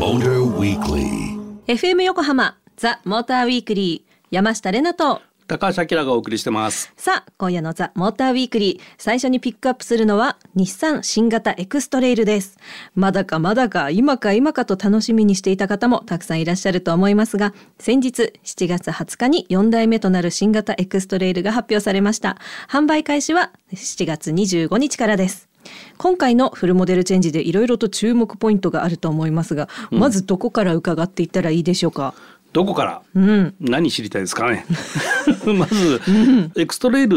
Motor Weekly. FM 横浜ザ・モーターウィークリー山下れなと。高橋明がお送りしてます。さあ今夜のザ・モーターウィークリー最初にピックアップするのは日産新型エクストレイルです。まだかまだか今か今かと楽しみにしていた方もたくさんいらっしゃると思いますが先日7月20日に4代目となる新型エクストレイルが発表されました。販売開始は7月25日からです今回のフルモデルチェンジでいろいろと注目ポイントがあると思いますが、まずどこから伺っていったらいいでしょうか？どこから、うん。何知りたいですかね？まず、エクストレイル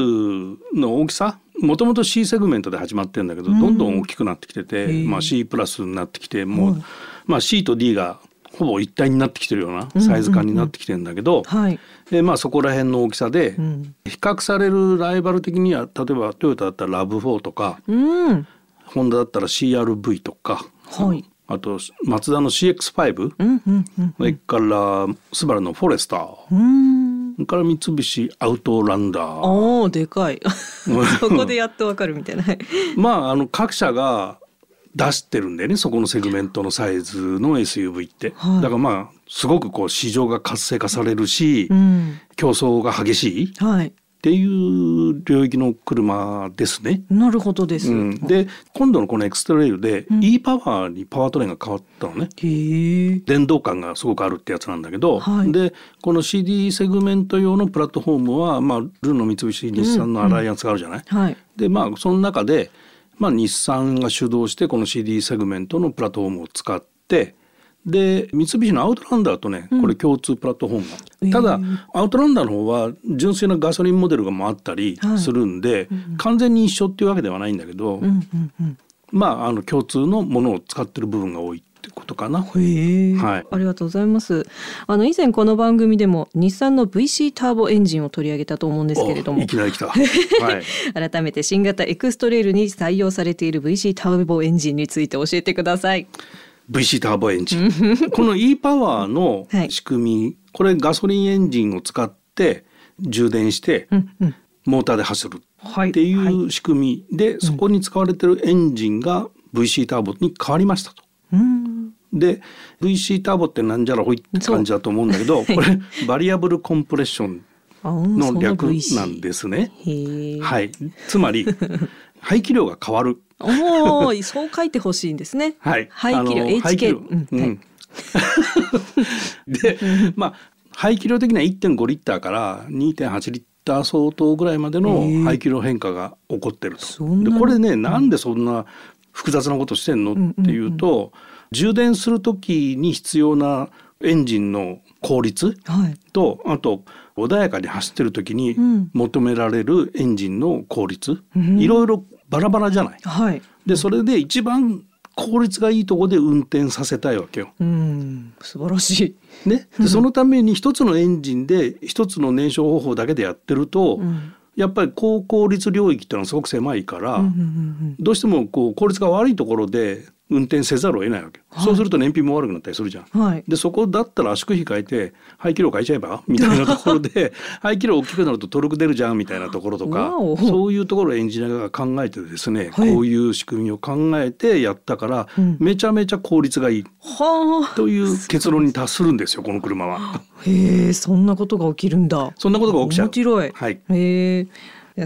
の大きさ？もともと C セグメントで始まってるんだけど、どんどん大きくなってきてて、まあ C プラスになってきて、もう、まあ C と D がほぼ一体になってきてるようなサイズ感になってきてるんだけど、はい。でまあそこら辺の大きさで、ん。比較されるライバル的には例えばトヨタだったらラブ4とか、うん。ホンダだったら CRV とか、はい。あとマツダの CX5、うんうんうんそれからスバルのフォレスター、うん。から三菱アウトランダー。おーでかい。そこでやっとわかるみたいな。はい。まああの各社が出してるんでねそこのセグメントのサイズの SUV って、はい。だからまあすごくこう市場が活性化されるし、うん。競争が激しいっはい。ていう領域の車ですね。なるほどです、うん、で今度のこのエクストレイルで e パワーにパワートレインが変わったのね。電動感がすごくあるってやつなんだけど、はい。でこの CD セグメント用のプラットフォームは、まあ、ルノー三菱日産のアライアンスがあるじゃない。はい。でまあその中で、まあ、日産が主導してこの CD セグメントのプラットフォームを使ってで三菱のアウトランダーとねこれ共通プラットフォームが、えーただアウトランダーの方は純粋なガソリンモデルがもあったりはい。するんで、完全に一緒っていうわけではないんだけど、うんうんうん。まああの共通のものを使ってる部分が多いってことかな？はい。ありがとうございます。あの以前この番組でも日産の VC ターボエンジンを取り上げたと思うんですけれども。おいきなり来た。はい。改めて新型エクストレイルに採用されている VC ターボエンジンについて教えてください。VC ターボエンジンこの e パワーのはい。仕組み、これガソリンエンジンを使って充電してうんうん。モーターで走るはいってい。う仕組みで、そこに使われてるエンジンが VC ターボに変わりましたと。うんで VC ターボってなんじゃらほいって感じだと思うんだけど これバリアブルコンプレッションの略なんですね。はい、つまり 排気量が変わる。おおそう書いてほしいんですね。はい、排気量 HK うんで、まあ排気量的には1.5リッターから2.8リッター相当ぐらいまでの排気量変化が起こってると。でこれねなんでそんな複雑なことしてんのっていうと、充電する時に必要なエンジンの効率はい。とあと穏やかに走ってる時にうん。求められるエンジンの効率、うん。いろいろバラバラじゃない。はい。でそれで一番効率がいいところで運転させたいわけよ。うん。素晴らしい。ね、でそのために一つのエンジンで一つの燃焼方法だけでやってると、ん。やっぱり高効率領域っていうのはすごく狭いから、どうしてもこう効率が悪いところで運転せざるを得ないわけ、そうすると燃費も悪くなったりするじゃん。うんはい。でそこだったら圧縮比変えて排気量変えちゃえば？みたいなところで 排気量大きくなるとトルク出るじゃんみたいなところとかそういうところをエンジニアが考えてですね、はい。こういう仕組みを考えてやったから、うん。めちゃめちゃ効率がいい。はあ。という結論に達するんですよこの車は。へえそんなことが起きるんだ。そんなことが起きちゃう。面白い、はい。へえ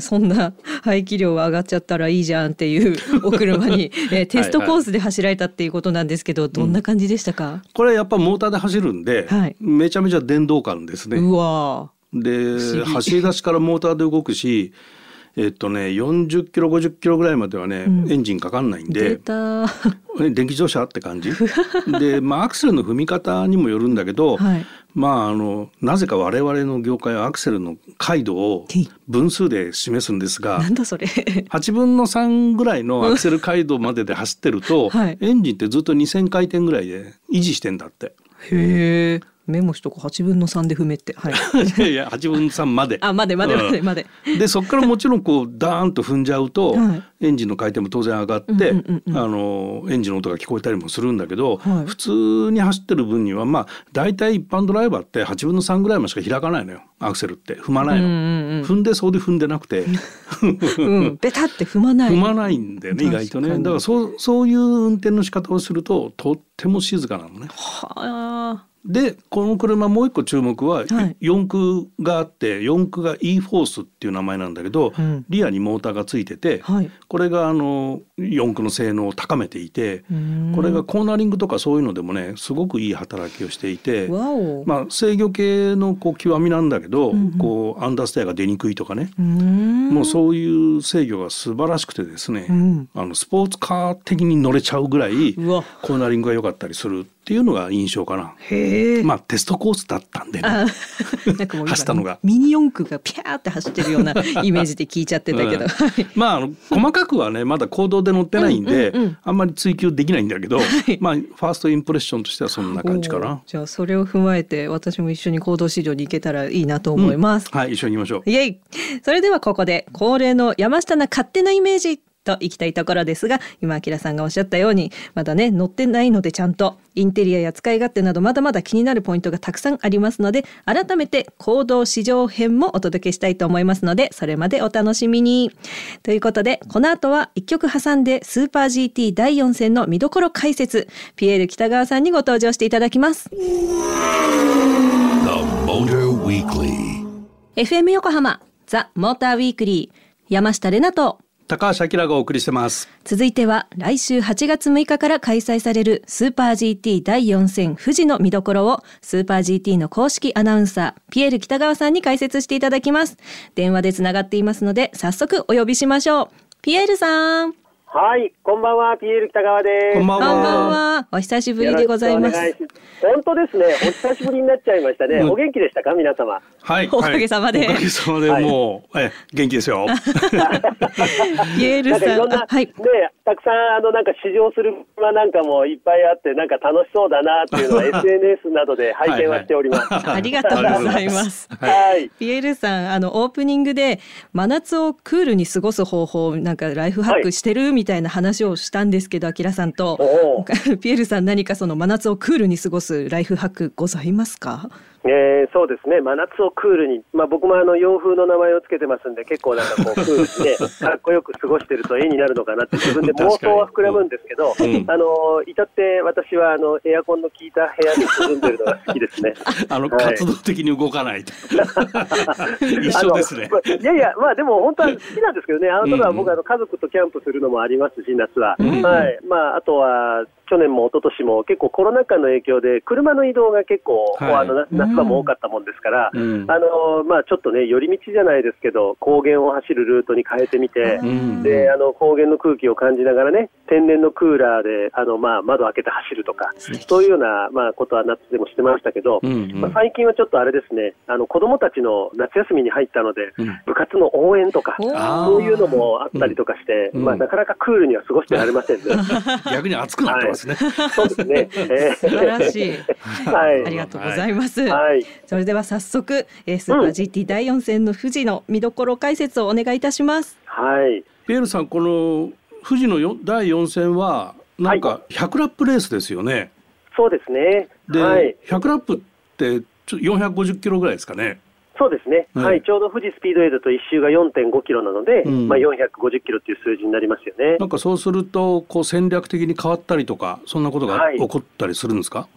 そんな排気量が上がっちゃったらいいじゃんっていう お車に、えーテストコースで走られたっていうことなんですけどどんな感じでしたか、これやっぱモーターで走るんで、はい。めちゃめちゃ電動感ですね。うわで走り出しからモーターで動くしえっとね40キロ50キロぐらいまではね、ん。エンジンかかんないん出で 電気自動車って感じ？で、まあ、アクセルの踏み方にもよるんだけど、はい。まああのなぜか我々の業界はアクセルの回度をはい。分数で示すんですがなんだそれ。8分の3ぐらいのアクセル回路までで走ってると、はい。エンジンってずっと2,000回転ぐらいで維持してんだって。へえメモしとこ8分の3で踏めって。はい。いやいや8分3まで。あまでまでまでまで、でそこからもちろんこうダーンと踏んじゃうと、はい。エンジンの回転も当然上がって、うんうんうんうん。あのエンジンの音が聞こえたりもするんだけど、はい。普通に走ってる分にはまあ大体一般ドライバーって8分の3ぐらいまでしか開かないのよ。アクセルって。踏まないの、うんうんうん踏んでそうで踏んでなくて。うん、ベタって踏まない。踏まないんだよね意外とね。だからそうそういう運転の仕方をするととっても静かなのね。はあでこの車もう一個注目は、はい。四駆があって四駆が e フォースっていう名前なんだけど、うん。リアにモーターがついてて、はい。これがあの四駆の性能を高めていて、うん。これがコーナリングとかそういうのでもねすごくいい働きをしていて。まあ、制御系のこう極みなんだけど、うんうん。こうアンダーステアが出にくいとかね、うん。もうそういう制御が素晴らしくてですね、うん。あのスポーツカー的に乗れちゃうぐらいコーナリングが良かったりするっていうのが印象かな。まあテストコースだったんでね。あなんかもう今 走ったのが。ミニ四駆がピャーって走ってるような イメージで聞いちゃってたけど、まあ細かくはねまだ行動で乗ってないんで、うんうんうん。あんまり追求できないんだけど、い。まあファーストインプレッションとしてはそんな感じかな。じゃあそれを踏まえて私も一緒に行動市場に行けたらいいなと思います、はい一緒に行きましょう。イエイ。それではここで恒例の山下な勝手なイメージと行きたいところですが今明さんがおっしゃったようにまだね乗ってないのでちゃんとインテリアや使い勝手などまだまだ気になるポイントがたくさんありますので改めて行動市場編もお届けしたいと思いますのでそれまでお楽しみにということでこの後は一曲挟んでスーパー GT 第4戦の見どころ解説ピエール北川さんにご登場していただきます. FM 横浜ザ・モーターウィークリー山下れなと高橋明がお送りしてます。続いては来週8月6日から開催されるスーパー GT 第4戦富士の見どころをスーパー GT の公式アナウンサーピエール北川さんに解説していただきます。電話でつながっていますので早速お呼びしましょう。ピエールさん。はい、こんばんは、ピエール北川です。こんばんはこんばんはお久しぶりでございます本当ですね、お久しぶりになっちゃいましたね。うんお元気でしたか、皆様？はい。おかげさまではいおかげさまでもう、え元気ですよ。ピエールさんあはいね、たくさん、あの、なんか試乗する車なんかもいっぱいあって、なんか楽しそうだなっていうのは SNS などで拝見はしております。ありがとうございますはい。ピエールさんあのオープニングで真夏をクールに過ごす方法なんかライフハックしてるみたいな話をしたんですけど、アキラさんと。ピエールさん何かその真夏をクールに過ごすライフハックございますか？えー、そうですね、真夏をクールに、まあ、僕もあの洋風の名前をつけてますんで、結構なんかこう、クールにね、かっこよく過ごしてると絵になるのかなって、自分で妄想は膨らむんですけど、うんあの至って私はあのエアコンの効いた部屋に住んでるのが好きですね。あの、はい活動的に動かないと。一緒ですねあ。のいやいや、まあでも本当は好きなんですけどね、アウトドア、僕あの家族とキャンプするのもありますし、夏は。うんはい。まああとは、去年も一昨年も結構コロナ禍の影響で、車の移動が結構、はい。あのな夏場も多かったもんですから、うん。あのまあちょっとね、寄り道じゃないですけど、高原を走るルートに変えてみて、うん。で、あの、高原の空気を感じながらね、天然のクーラーで、あの、まあ、窓開けて走るとか、そういうような、まあ、ことは夏でもしてましたけど、うんうん。まあ、最近はちょっとあれですね、あの、子供たちの夏休みに入ったので、うん。部活の応援とか、そういうのもあったりとかして、うん。まあ、なかなかクールには過ごしてられませんね。逆に熱くなってますね。そうですね。えー素晴らしいはい。ありがとうございます、はい。それでは早速、えースーパー GT 第4戦の富士の見どころ解説をお願いいたしますはい。ピエールさん、この富士のよ第4戦は、なんか100ラップレースですよね。そうですね。で、はい。100ラップってちょ450キロぐらいですかね。そうですね、うん。はい、ちょうど富士スピードウェイだと1周が4.5キロなので、うん。まあ、450キロっていう数字になりますよね。なんかそうするとこう戦略的に変わったりとかそんなことがはい。起こったりするんですか、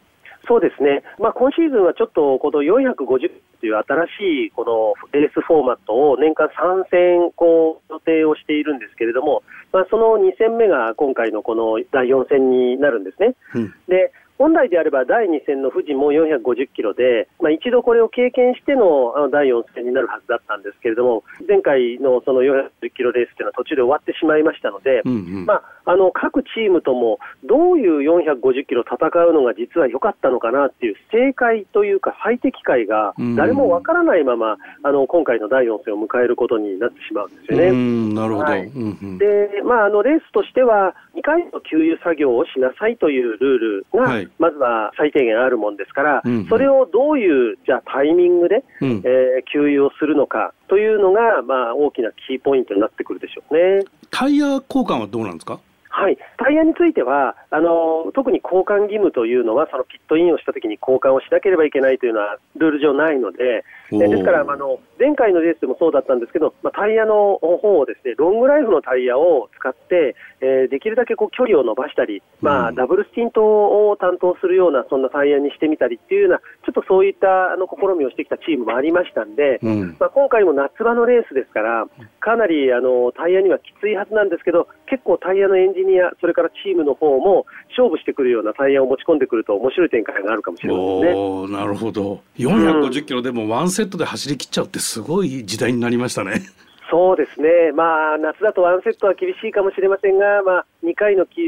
そうですね、まあ、今シーズンはちょっとこの450という新しいこのレースフォーマットを年間3戦こう予定をしているんですけれども、まあ、その2戦目が今回のこの第4戦になるんですね。うん。で本来であれば第2戦の富士も450キロで、まあ、一度これを経験してのあの第4戦になるはずだったんですけれども、前回のその450キロレースというのは途中で終わってしまいましたので、うんうん。まあ、あの各チームともどういう450キロ戦うのが実は良かったのかなっていう正解というか最適解が誰もわからないまま、あの今回の第4戦を迎えることになってしまうんですよね。なるほど、はい、で、まあ、あのレースとしては2回の給油作業をしなさいというルールが、まずは最低限あるもんですから、それをどういうじゃあタイミングで、うん、えー、給油をするのかというのが、まあ、大きなキーポイントになってくるでしょうね。タイヤ交換はどうなんですか？はい、タイヤについてはあの、特に交換義務というのは、そのピットインをしたときに交換をしなければいけないというのはルール上ないので、ですから、あの前回のレースでもそうだったんですけど、まあ、タイヤの方をですねロングライフのタイヤを使って、えー、できるだけこう距離を伸ばしたり、まあ、ダブルスティントを担当するようなそんなタイヤにしてみたりっていうような、ちょっとそういったあの試みをしてきたチームもありましたんで、うん、まあ、今回も夏場のレースですから、かなりあのタイヤにはきついはずなんですけど、結構タイヤのエンジニア、それからチームの方も勝負してくるようなタイヤを持ち込んでくると、面白い展開があるかもしれませんね。なるほど。450キロでもワンセットで走り切っちゃうってすごい時代になりましたね。そうですね、まあ、夏だとワンセットは厳しいかもしれませんが、まあ、2回の給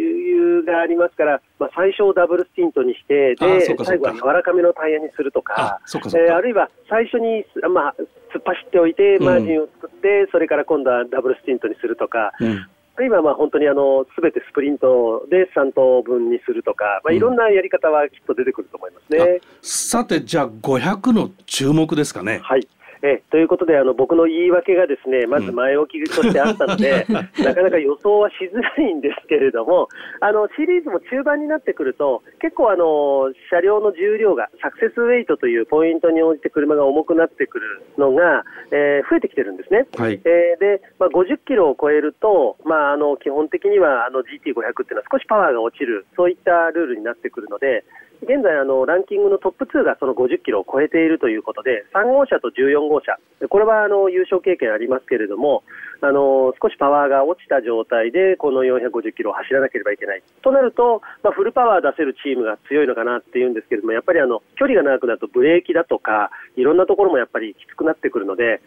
油がありますから、まあ、最初をダブルスティントにして、で最後は柔らかめのタイヤにするとか、あえー、あるいは最初に、まあ、突っ走っておいて、マージンを作って、うん、それから今度はダブルスティントにするとか、うん今、まあ本当にあのすべてスプリントで3等分にするとか、まあ、いろんなやり方はきっと出てくると思いますね、うん、さて、じゃあ、500の注目ですかね。はいえということであの、僕の言い訳がですねまず前置きとしてあったので、うん、なかなか予想はしづらいんですけれども、あのシリーズも中盤になってくると、結構あの、車両の重量が、サクセスウェイトというポイントに応じて車が重くなってくるのが、えー、増えてきてるんですね。はい、えー、で、まあ、50キロを超えると、まあ、あの基本的にはあの GT500 っていうのは少しパワーが落ちる、そういったルールになってくるので、現在あの、ランキングのトップ2がその50キロを超えているということで、3号車と14号車、これはあの優勝経験ありますけれども、あの少しパワーが落ちた状態で、この450キロを走らなければいけない。となると、まあ、フルパワー出せるチームが強いのかなっていうんですけれども、やっぱりあの距離が長くなるとブレーキだとか、いろんなところもやっぱりきつくなってくるので、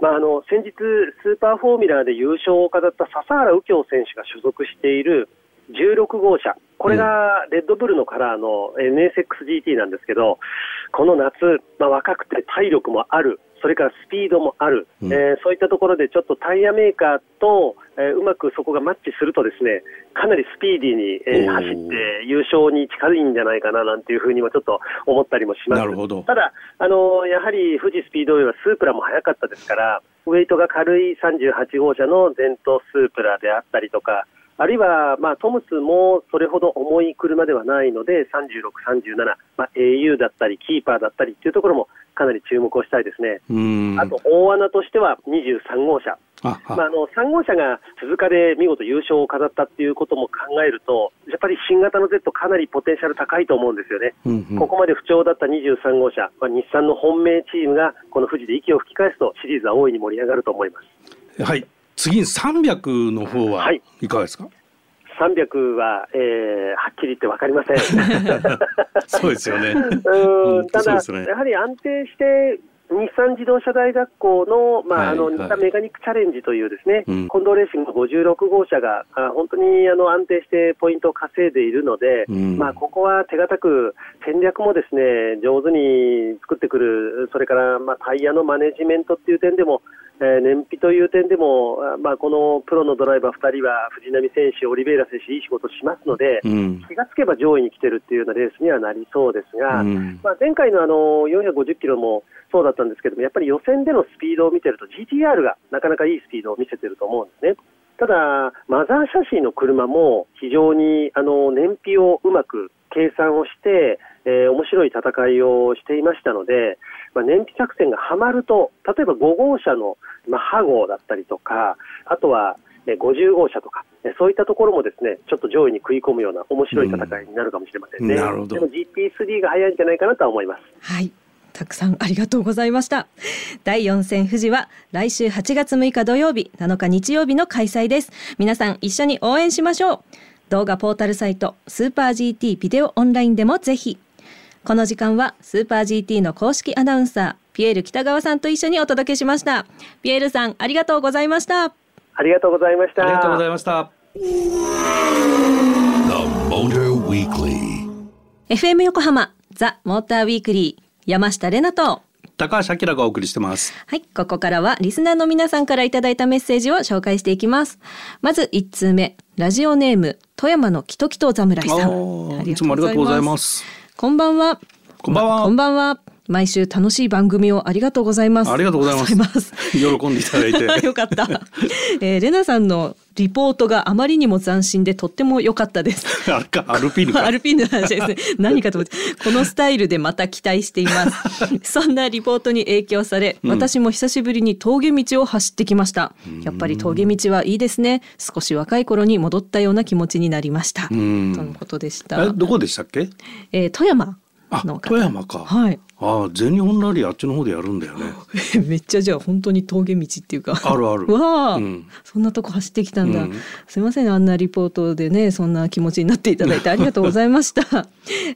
まあ、あの先日、スーパーフォーミュラーで優勝を飾った笹原右京選手が所属している16号車、これがレッドブルのカラーの NSXGT なんですけど、この夏、まあ、若くて体力もある、それからスピードもある、うん、えー、そういったところでちょっとタイヤメーカーと、えー、うまくそこがマッチするとですね、かなりスピーディーに、えー、走って優勝に近いんじゃないかななんていうふうにもちょっと思ったりもします。ただ、あのやはり富士スピードウェイはスープラも速かったですから、ウェイトが軽い38号車の前頭スープラであったりとか、あるいは、まあ、トムスもそれほど重い車ではないので、36、37、まあ、au だったり、キーパーだったりっていうところもかなり注目をしたいですね。あと、大穴としては23号車。あまあ、あの3号車が鈴鹿で見事優勝を飾ったっていうことも考えると、やっぱり新型の Z、かなりポテンシャル高いと思うんですよね、うんうん、ここまで不調だった23号車、まあ、日産の本命チームがこの富士で息を吹き返すと、シリーズは大いに盛り上がると思います。はい次に300の方はい。かがですか、はい300は、えー、はっきり言って分かりません。そうですよね。うん。ただ、ね、やはり安定して日産自動車大学校の,、まあ、あの日産メカニックチャレンジというですね、はい、近藤レーシング56号車があ本当にあの安定してポイントを稼いでいるので、うん、まあ、ここは手堅く戦略もですね上手に作ってくる、それからまあタイヤのマネジメントっていう点でも、えー、燃費という点でも、まあ、このプロのドライバー2人は藤波選手、オリベイラ選手、いい仕事しますので、うん、気がつけば上位に来てるっていうようなレースにはなりそうですが、うん、まあ、前回のあの450キロもそうだったんですけども、やっぱり予選でのスピードを見てると、GTR がなかなかいいスピードを見せてると思うんですね。ただ、マザーシャシーの車も非常にあの燃費をうまく計算をして、えー、面白い戦いをしていましたので、まあ、燃費作戦がはまると、例えば5号車の、まあ、ハゴだったりとか、あとは50号車とか、そういったところもですね、ちょっと上位に食い込むような面白い戦いになるかもしれませんね。うん、なるほど。でも GT3 が早いんじゃないかなとは思います。はい。たくさんありがとうございました第4戦富士は来週8月6日土曜日7日日曜日の開催です皆さん一緒に応援しましょう動画ポータルサイトスーパー GT ビデオオンラインでもぜひこの時間はスーパー GT の公式アナウンサーピエール北川さんと一緒にお届けしましたピエールさんありがとうございましたありがとうございましたありがとうございました Weekly. FM 横浜ザ・モーターウィークリー山下れなと高橋明がお送りしてます。はい、ここからはリスナーの皆さんからいただいたメッセージを紹介していきます。まず1通目、ラジオネーム富山のキトキト侍さん。いつもありがとうございます。こんばんは。こんばんはこんばんは。毎週楽しい番組をありがとうございます。ありがとうございます。喜んでいただいて。よかった。えー、レナさんのリポートがあまりにも斬新でとっても良かったです。アルピーヌか。アルピーヌの話ですね。何かと思って、このスタイルでまた期待しています。そんなリポートに影響され、私も久しぶりに峠道を走ってきました。やっぱり峠道はいいですね。少し若い頃に戻ったような気持ちになりました。とんのことでしたえ、。どこでしたっけ？えー富山あの、方。富山か。はい。ああ、全日本ラリーあっちの方でやるんだよね。めっちゃじゃあ本当に峠道っていうか。あるある。わあ、うん。そんなとこ走ってきたんだ、うん。すいませんあんなリポートでねそんな気持ちになっていただいてありがとうございました。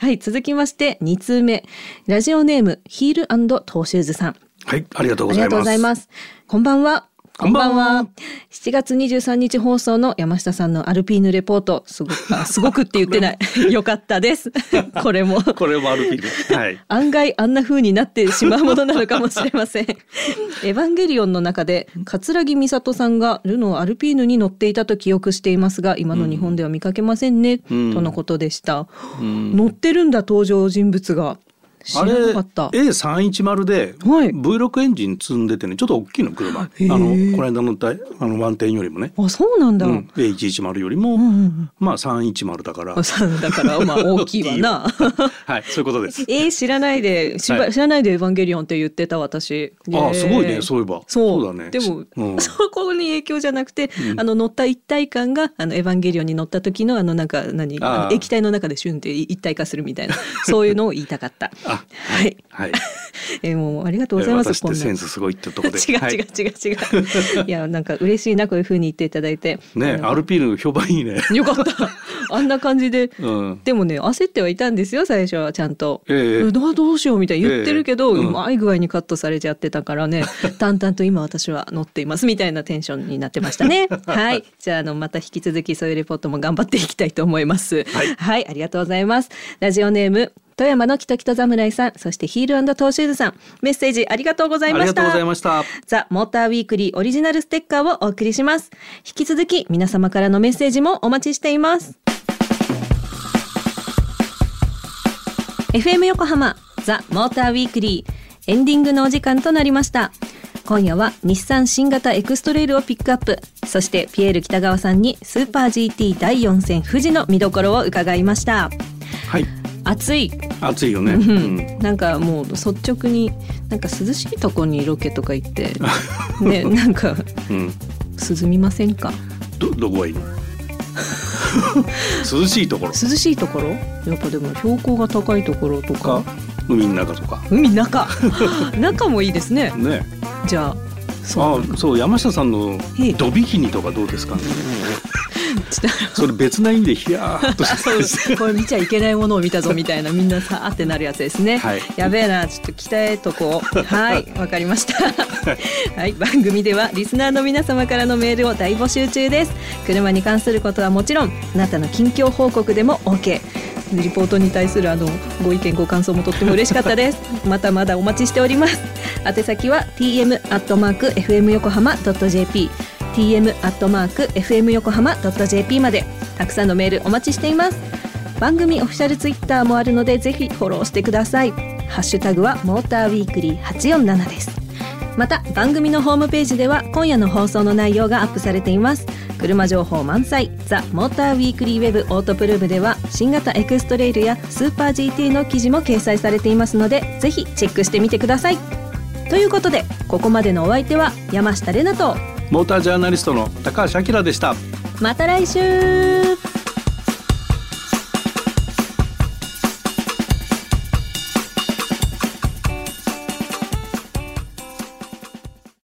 はい続きまして2通目。ラジオネームヒールトーシューズさん。はい、ありがとう。ございます。こんばんはこんばんは。7月23日放送の山下さんのアルピーヌレポート。すごくあすごくって言ってない。よかったです。これも。これもアルピーヌ。はい。案外あんな風になってしまうものなのかもしれません。エヴァンゲリオンの中で桂木美里さんがルノーアルピーヌに乗っていたと記憶していますが今の日本では見かけませんね、うん。とのことでした、うん。乗ってるんだ登場人物があれなかった。A310 ではい。V6 エンジン積んでてねちょっと大きいの車。あへえ。のこの間乗ったあのワンテンよりもね、あそうなんだ、うん、A110 よりも、うんうんうん。まあ310だから。だからまあ 大きいわな。はいそういうことです。えー、知らないで、しばはい。知らないでエヴァンゲリオンって言ってた私。あすごいねうそういえば。そう。だね。でも、うん。そこに影響じゃなくて、うん。あの乗った一体感があのエヴァンゲリオンに乗った時のあのなんか何？液体の中でシュンって一体化するみたいな。そういうのを言いたかった。あはい。はい。えーもうありがとうございます。私ってセンスすごいってとこで。違うはい。違う違う違う。いやなんか嬉しいなこういう風に言っていただいて。ねアルピーヌ評判いいね。よかった。あんな感じで。うん。でもね焦ってはいたんですよ最初はちゃんと。ええ。どうどうしようみたいに言ってるけど、ええ。うん。うまい具合にカットされちゃってたからね。淡々と今私は乗っていますみたいなテンションになってましたね。はい。じゃああのまた引き続きそういうレポートも頑張っていきたいと思います。はいありがとうございます。ラジオネーム富山のキトキト侍さんそしてヒールトーシューズさんメッセージありがとうございました。ありがとうございました。ザ・モーターウィークリーオリジナルステッカーをお送りします。引き続き皆様からのメッセージもお待ちしています。FM 横浜ザ・モーターウィークリーエンディングのお時間となりました。今夜は日産新型エクストレイルをピックアップ。そしてピエール北川さんにスーパー GT 第4戦富士の見どころを伺いました。はい暑い。暑いよね、ううん。ん、なんかもう率直になんか涼しいとこにロケとか行って ねなんかうん、涼みませんか？どどこがいいの？涼しいところ。涼しいところ？やっぱでも標高が高いところとか。か？海の中とか。海中？中もいいですね。ね。じゃあそう。あそう山下さんのええ。ドビキニとかどうですかね？それ別な意味でヒヤーっとしてこれ見ちゃいけないものを見たぞみたいなみんなさーってなるやつですね、はい。やべえなちょっと鍛えとこう。はいわかりました。はい。番組ではリスナーの皆様からのメールを大募集中です。車に関することはもちろんあなたの近況報告でも OK リポートに対するあのご意見ご感想もとっても嬉しかったです。またまだお待ちしております。宛先は tm アットマーク fm 横浜 .jp tm アットマーク fm 横浜 .jp まで。たくさんのメールお待ちしています。番組オフィシャルツイッターもあるのでぜひフォローしてください。ハッシュタグはモーターウィークリー847です。また番組のホームページでは今夜の放送の内容がアップされています。車情報満載ザ・モーターウィークリーウェブオートプルーブでは新型エクストレイルやスーパー GT の記事も掲載されていますのでぜひチェックしてみてください。ということでここまでのお相手は山下れなとモータージャーナリストの高橋明でした。また来週。